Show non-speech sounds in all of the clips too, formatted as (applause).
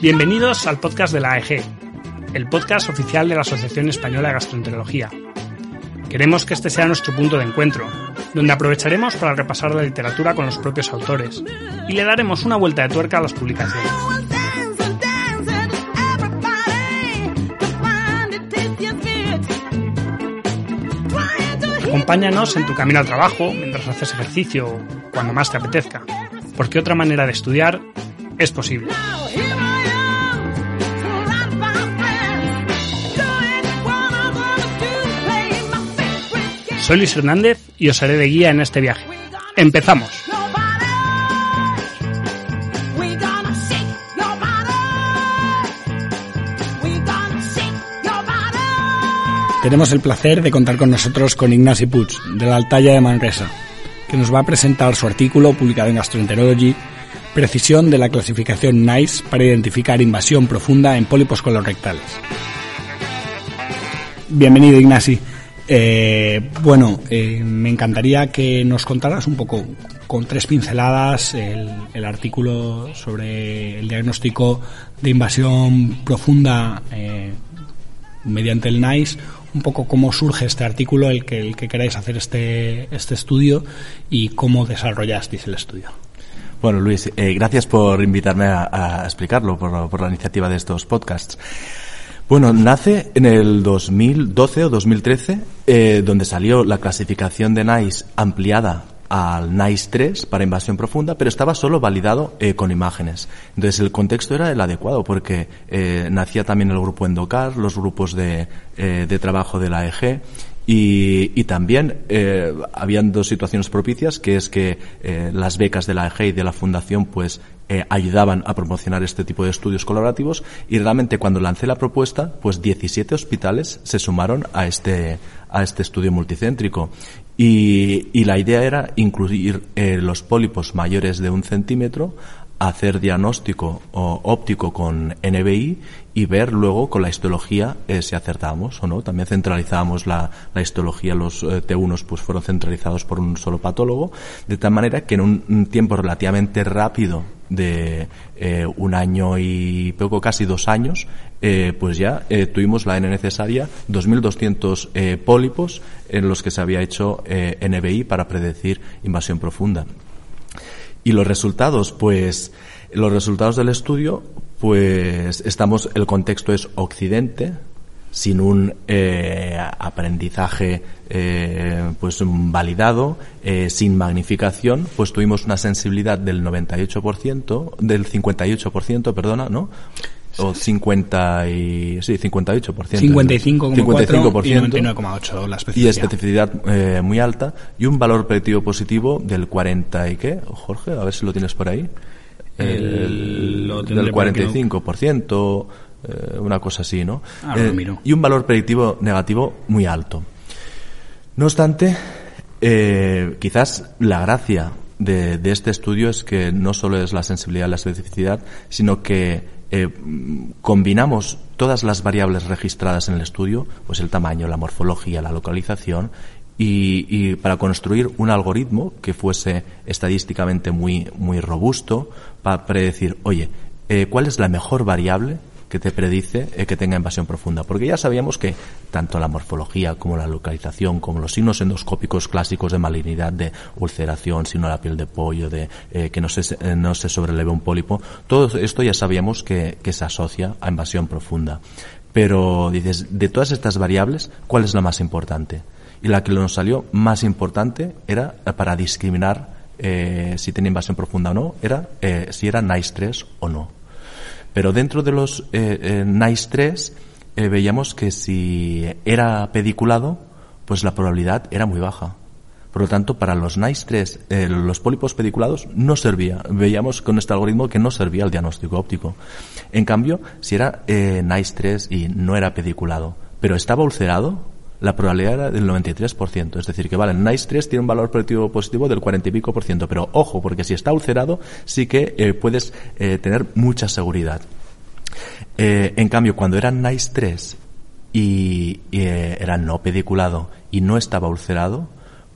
Bienvenidos al podcast de la AEG, el podcast oficial de la Asociación Española de Gastroenterología. Queremos que este sea nuestro punto de encuentro, donde aprovecharemos para repasar la literatura con los propios autores y le daremos una vuelta de tuerca a las publicaciones. Acompáñanos en tu camino al trabajo, mientras haces ejercicio o cuando más te apetezca, porque otra manera de estudiar es posible. Soy Luis Hernández y os haré de guía en este viaje. ¡Empezamos! Tenemos el placer de contar con nosotros con Ignasi Puig, de la Altaya de Manresa, que nos va a presentar su artículo publicado en Gastroenterology, Precisión de la clasificación NICE para identificar invasión profunda en pólipos colorectales. Bienvenido, Ignasi. Eh, bueno, eh, me encantaría que nos contaras un poco, con tres pinceladas, el, artículo sobre el diagnóstico de invasión profunda eh, mediante el NICE, un poco cómo surge este artículo, el que, el que queráis hacer este, este estudio y cómo desarrollasteis el estudio. Bueno, Luis, gracias por invitarme a, a explicarlo, por, por la iniciativa de estos podcasts. Bueno, nace en el 2012 o 2013, eh, donde salió la clasificación de NICE ampliada al NICE 3 para invasión profunda, pero estaba solo validado eh, con imágenes. Entonces el contexto era el adecuado porque eh, nacía también el grupo Endocar, los grupos de, eh, de trabajo de la EG y, también eh, habían dos situaciones propicias, que es que eh, las becas de la EG y de la Fundación pues eh, ayudaban a promocionar este tipo de estudios colaborativos y realmente cuando lancé la propuesta, pues 17 hospitales se sumaron a este, a este estudio multicéntrico. Y, la idea era incluir eh, los pólipos mayores de un centímetro hacer diagnóstico óptico con NBI y ver luego con la histología eh, si acertábamos o no. También centralizábamos la, la histología, los eh, T1 pues fueron centralizados por un solo patólogo, de tal manera que en un tiempo relativamente rápido de eh, un año y poco, casi dos años, eh, pues ya eh, tuvimos la N necesaria, 2.200 eh, pólipos en los que se había hecho NBI para predecir invasión profunda. Y los resultados, pues, los resultados del estudio, pues, estamos, el contexto es Occidente, sin un eh, aprendizaje eh, pues validado, eh, sin magnificación, pues tuvimos una sensibilidad del 98%, del 58%, perdona, ¿no? O 50 y, sí, 58%. 55,4 55%. y 99,8 la y especificidad. especificidad eh, muy alta y un valor predictivo positivo del 40 y qué, Jorge, a ver si lo tienes por ahí. El- lo tendré del por aquí, ¿no? 45%, eh, una cosa así, ¿no? Lo miro. Y un valor predictivo negativo muy alto. No obstante, eh, quizás la gracia de, de este estudio es que no solo es la sensibilidad y la especificidad, sino que eh, combinamos todas las variables registradas en el estudio, pues el tamaño, la morfología, la localización, y, y para construir un algoritmo que fuese estadísticamente muy, muy robusto para predecir, oye, eh, ¿cuál es la mejor variable que te predice eh, que tenga invasión profunda. Porque ya sabíamos que tanto la morfología como la localización, como los signos endoscópicos clásicos de malignidad, de ulceración, signo de la piel de pollo, de eh, que no se, eh, no se sobreleve un pólipo, todo esto ya sabíamos que, que se asocia a invasión profunda. Pero dices, de todas estas variables, ¿cuál es la más importante? Y la que nos salió más importante era eh, para discriminar eh, si tenía invasión profunda o no, era si era NICE 3 o no. Pero dentro de los eh, eh, NICE 3 eh, veíamos que si era pediculado, pues la probabilidad era muy baja. Por lo tanto, para los NICE 3, eh, los pólipos pediculados no servía. Veíamos con este algoritmo que no servía el diagnóstico óptico. En cambio, si era NICE 3 y no era pediculado, pero estaba ulcerado, la probabilidad era del 93%. Es decir, que vale, el NICE 3 tiene un valor predictivo positivo del 40 y pico por ciento, pero ojo, porque si está ulcerado, sí que eh, puedes eh, tener mucha seguridad. Eh, en cambio, cuando era NICE 3 y, y, era no pediculado y no estaba ulcerado,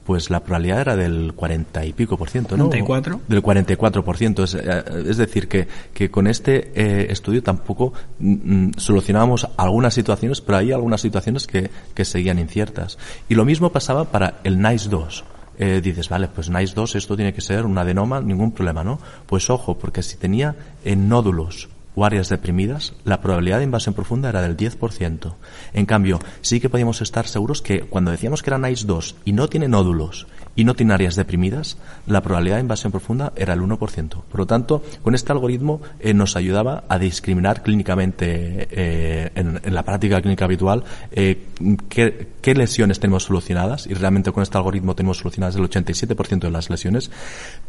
pues la probabilidad era del 40 y pico por ciento, ¿no? 44. Del 44 por ciento. Es, eh, es decir, que, que con este eh, estudio tampoco mm, solucionábamos algunas situaciones, pero hay algunas situaciones que, que seguían inciertas. Y lo mismo pasaba para el NICE 2. Eh, dices, vale, pues NICE 2 esto tiene que ser un adenoma, ningún problema, ¿no? Pues ojo, porque si tenía en nódulos o áreas deprimidas, la probabilidad de invasión profunda era del 10%. En cambio, sí que podíamos estar seguros que cuando decíamos que era NICE 2 y no tiene nódulos y no tiene áreas deprimidas, la probabilidad de invasión profunda era el 1%. Por lo tanto, con este algoritmo eh, nos ayudaba a discriminar clínicamente eh, en, la práctica clínica habitual eh, qué, qué, lesiones tenemos solucionadas y realmente con este algoritmo tenemos solucionadas el 87% de las lesiones,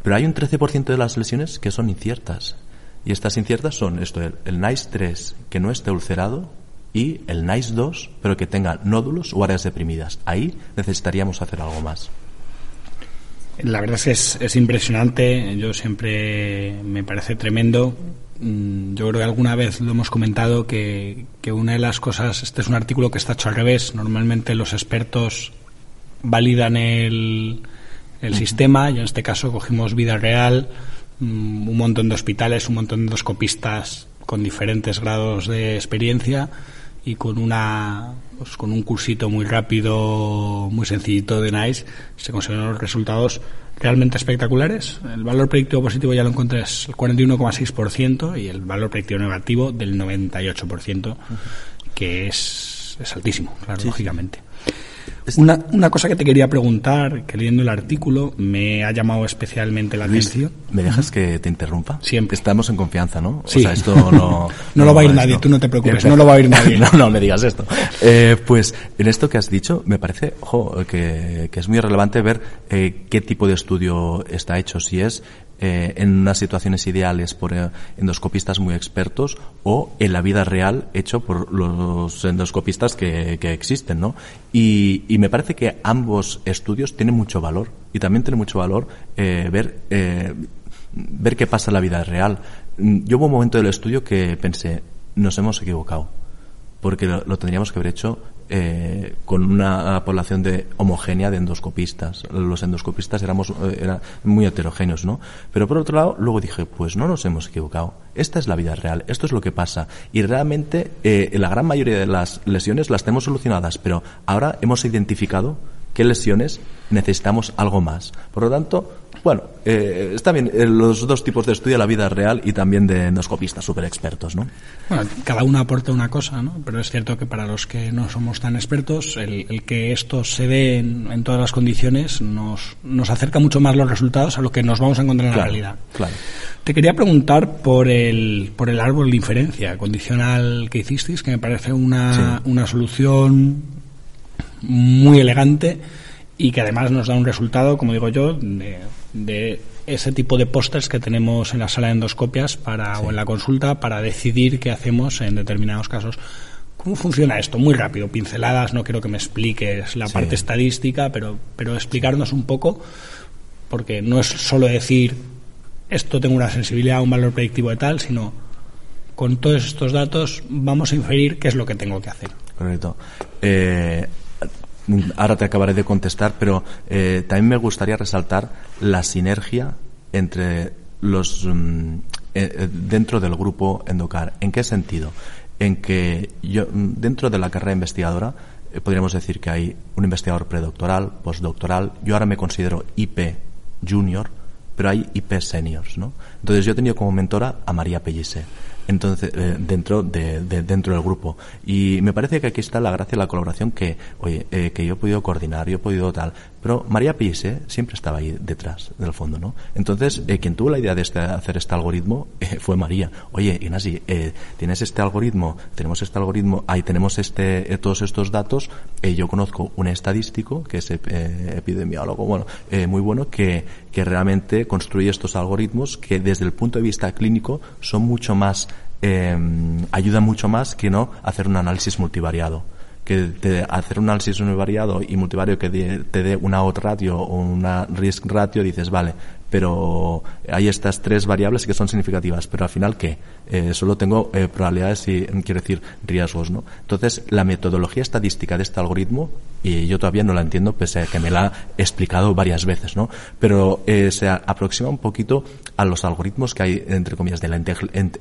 pero hay un 13% de las lesiones que son inciertas. Y estas inciertas son esto, el, el NICE 3 que no esté ulcerado y el NICE 2 pero que tenga nódulos o áreas deprimidas. Ahí necesitaríamos hacer algo más. La verdad es que es, es impresionante, yo siempre me parece tremendo. Mm, Yo creo que alguna vez lo hemos comentado que, que una de las cosas, este es un artículo que está hecho al revés. Normalmente los expertos validan el, el sistema y en este caso cogimos vida real, un montón de hospitales, un montón de endoscopistas con diferentes grados de experiencia y con una pues, con un cursito muy rápido, muy sencillito de NICE, se consiguieron los resultados realmente espectaculares. El valor predictivo positivo ya lo encontré es el 41,6% y el valor predictivo negativo del 98%, que es, es altísimo, claro, sí, lógicamente. Una, una, cosa que te quería preguntar, que leyendo el artículo me ha llamado especialmente la atención. ¿Me dejas que te interrumpa? Siempre. Estamos en confianza, ¿no? Sí. O sea, esto no... (laughs) no, no lo va a ir nadie, tú no te preocupes, no lo va a ir nadie. no, no me digas esto. Eh, pues en esto que has dicho, me parece, ojo, que, que es muy relevante ver eh, qué tipo de estudio está hecho, si es eh, en unas situaciones ideales por eh, endoscopistas muy expertos o en la vida real hecho por los endoscopistas que, que existen, ¿no? Y, y, me parece que ambos estudios tienen mucho valor y también tiene mucho valor eh, ver ver qué pasa en la vida real. Yo hubo un momento del estudio que pensé, nos hemos equivocado porque lo tendríamos que haber hecho eh, con una población de homogénea de endoscopistas. Los endoscopistas éramos eh, era muy heterogéneos, ¿no? Pero por otro lado, luego dije, pues no nos hemos equivocado. Esta es la vida real, esto es lo que pasa. Y realmente eh, la gran mayoría de las lesiones las tenemos solucionadas, pero ahora hemos identificado qué lesiones necesitamos algo más. Por lo tanto, bueno, eh, está bien eh, los dos tipos de estudio, la vida real y también de endoscopistas súper expertos, ¿no? Bueno, cada uno aporta una cosa, ¿no? Pero es cierto que para los que no somos tan expertos, el, el que esto se dé en, en, todas las condiciones nos, nos acerca mucho más los resultados a lo que nos vamos a encontrar en claro, la realidad. Claro. Te quería preguntar por el, por el árbol de inferencia condicional que hicisteis, que me parece una, sí. una solución muy elegante y que además nos da un resultado, como digo yo, de, de ese tipo de pósters que tenemos en la sala de endoscopias para, sí. o en la consulta para decidir qué hacemos en determinados casos. ¿Cómo funciona esto? Muy rápido, pinceladas, no quiero que me expliques la sí. parte estadística, pero, pero explicarnos un poco, porque no es solo decir esto tengo una sensibilidad, un valor predictivo de tal, sino con todos estos datos vamos a inferir qué es lo que tengo que hacer. Correcto. Eh, ahora te acabaré de contestar, pero eh, también me gustaría resaltar la sinergia entre los um, eh, dentro del grupo Endocar. ¿En qué sentido? En que yo dentro de la carrera investigadora eh, podríamos decir que hay un investigador predoctoral, postdoctoral. Yo ahora me considero IP junior, pero hay IP seniors, ¿no? Entonces yo he tenido como mentora a María Pellicer entonces eh, dentro de, de, dentro del grupo. Y me parece que aquí está la gracia de la colaboración que oye eh, que yo he podido coordinar yo he podido tal pero María Pise siempre estaba ahí detrás del fondo no entonces eh, quien tuvo la idea de este, hacer este algoritmo (laughs) eh, fue María. Oye Inasi eh, tienes este algoritmo tenemos este algoritmo ahí tenemos este eh, todos estos datos. Yo conozco un estadístico que es epidemiólogo bueno muy bueno que que realmente construye estos algoritmos que desde el punto de vista clínico son mucho más eh, ayuda mucho más que no hacer un análisis multivariado. Que te, hacer un análisis univariado y multivariado que te dé una odd ratio o una risk ratio, dices, vale, pero hay estas tres variables que son significativas, pero al final, ¿qué? Eh, solo tengo eh, probabilidades y, quiero decir, riesgos, ¿no? Entonces, la metodología estadística de este algoritmo, y yo todavía no la entiendo, pese a que me la he explicado varias veces, ¿no? Pero eh, se aproxima un poquito a los algoritmos que hay, entre comillas, de la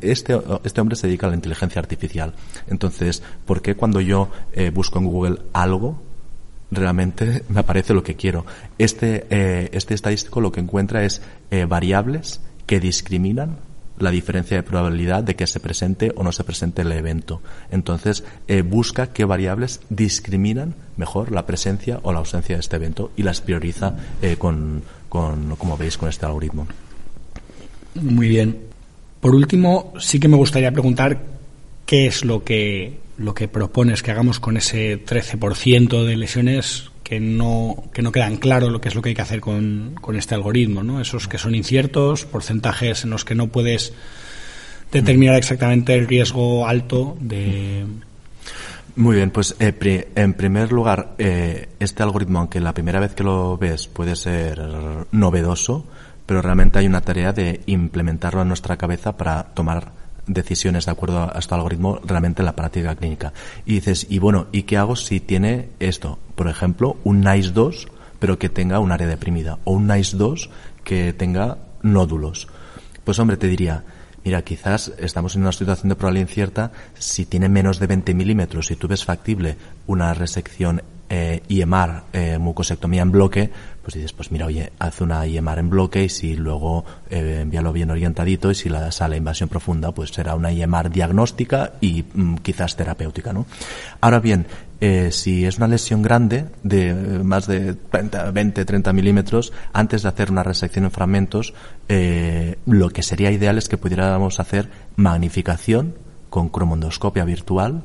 este, este hombre se dedica a la inteligencia artificial. Entonces, ¿por qué cuando yo eh, busco en Google algo, realmente me aparece lo que quiero. Este, eh, este estadístico lo que encuentra es eh, variables que discriminan la diferencia de probabilidad de que se presente o no se presente el evento. Entonces, eh, busca qué variables discriminan mejor la presencia o la ausencia de este evento y las prioriza eh, con, con, como veis, con este algoritmo. Muy bien. Por último, sí que me gustaría preguntar qué es lo que, lo que propones que hagamos con ese 13% de lesiones que no, que no quedan claro lo que es lo que hay que hacer con, con este algoritmo, ¿no? Esos que son inciertos, porcentajes en los que no puedes determinar exactamente el riesgo alto de... Muy bien, pues eh, en primer lugar, eh, este algoritmo, aunque la primera vez que lo ves puede ser novedoso, pero realmente hay una tarea de implementarlo en nuestra cabeza para tomar decisiones de acuerdo a este algoritmo realmente en la práctica clínica. Y dices, y bueno, ¿y qué hago si tiene esto? Por ejemplo, un NICE 2, pero que tenga un área deprimida, o un NICE 2 que tenga nódulos. Pues hombre, te diría, mira, quizás estamos en una situación de probabilidad incierta, si tiene menos de 20 milímetros, si tú ves factible una resección eh, IMR, eh, mucosectomía en bloque, pues dices, pues mira, oye, haz una IMR en bloque y si luego eh, envíalo bien orientadito y si la sale invasión profunda, pues será una IMR diagnóstica y mm, quizás terapéutica, ¿no? Ahora bien, eh, si es una lesión grande de eh, más de 30, 20, 30 milímetros, antes de hacer una resección en fragmentos, eh, lo que sería ideal es que pudiéramos hacer magnificación con cromondoscopia virtual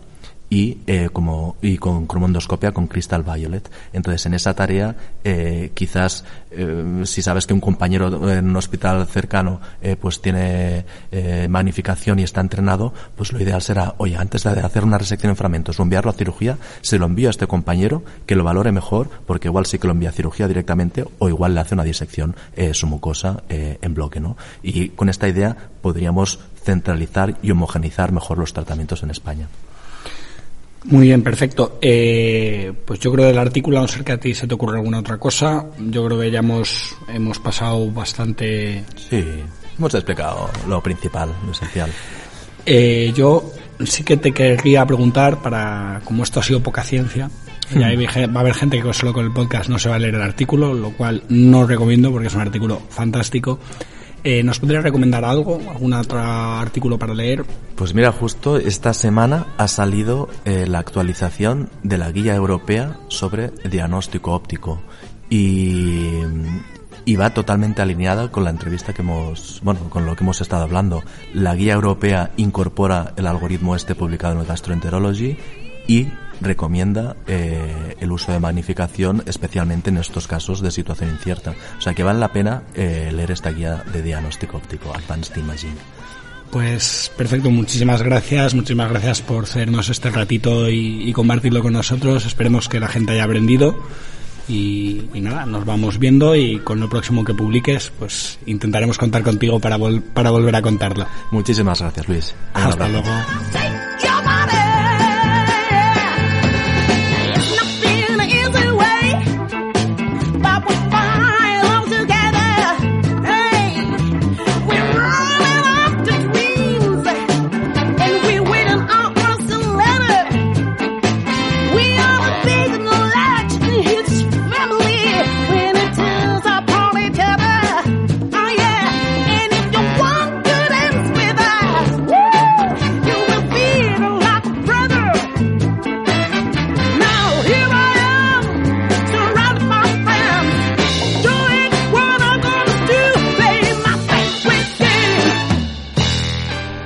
y eh, como y con cromondoscopia con crystal violet. Entonces en esa tarea eh, quizás eh, si sabes que un compañero en un hospital cercano eh, pues tiene eh, magnificación y está entrenado pues lo ideal será oye antes de hacer una resección en fragmentos o enviarlo a cirugía se lo envío a este compañero que lo valore mejor porque igual sí que lo envía a cirugía directamente o igual le hace una disección su mucosa en bloque no y con esta idea podríamos centralizar y homogenizar mejor los tratamientos en España Muy bien, perfecto. Eh, pues yo creo del artículo, a no ser que a ti se te ocurra alguna otra cosa, yo creo que ya hemos, hemos pasado bastante... Sí, hemos explicado lo principal, lo esencial. Eh, yo sí que te querría preguntar, para como esto ha sido poca ciencia, y ahí va a haber gente que solo con el podcast no se va a leer el artículo, lo cual no recomiendo porque es un artículo fantástico. Eh, ¿Nos podría recomendar algo, algún otro artículo para leer? Pues mira, justo esta semana ha salido eh, la actualización de la guía europea sobre diagnóstico óptico y, y va totalmente alineada con la entrevista que hemos, bueno, con lo que hemos estado hablando. La guía europea incorpora el algoritmo este publicado en el Gastroenterology y recomienda eh, el uso de magnificación especialmente en estos casos de situación incierta. O sea que vale la pena eh, leer esta guía de diagnóstico óptico, Advanced Imaging. Pues perfecto, muchísimas gracias, muchísimas gracias por hacernos este ratito y, y compartirlo con nosotros. Esperemos que la gente haya aprendido y, y nada, nos vamos viendo y con lo próximo que publiques, pues intentaremos contar contigo para, vol- para volver a contarlo. Muchísimas gracias, Luis. Hasta luego.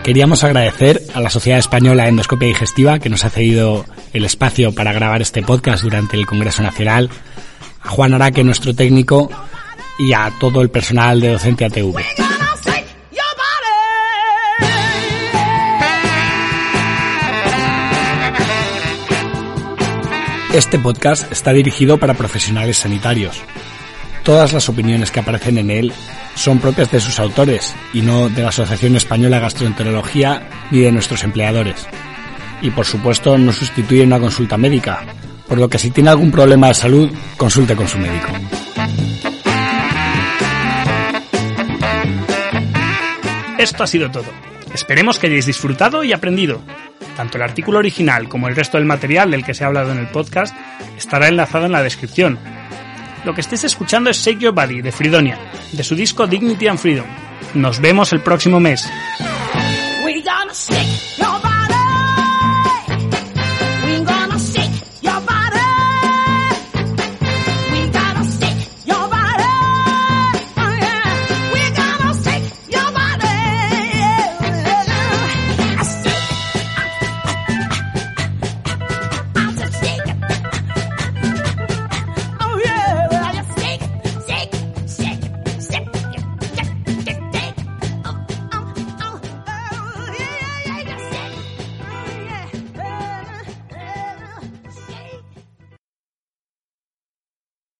Queríamos agradecer a la Sociedad Española de Endoscopia Digestiva que nos ha cedido el espacio para grabar este podcast durante el Congreso Nacional, a Juan Araque, nuestro técnico, y a todo el personal de Docente ATV. Este podcast está dirigido para profesionales sanitarios. Todas las opiniones que aparecen en él son propias de sus autores y no de la Asociación Española de Gastroenterología ni de nuestros empleadores. Y por supuesto no sustituye una consulta médica, por lo que si tiene algún problema de salud, consulte con su médico. Esto ha sido todo. Esperemos que hayáis disfrutado y aprendido. Tanto el artículo original como el resto del material del que se ha hablado en el podcast estará enlazado en la descripción. Lo que estéis escuchando es Shake Your Body de Fridonia, de su disco Dignity and Freedom. Nos vemos el próximo mes.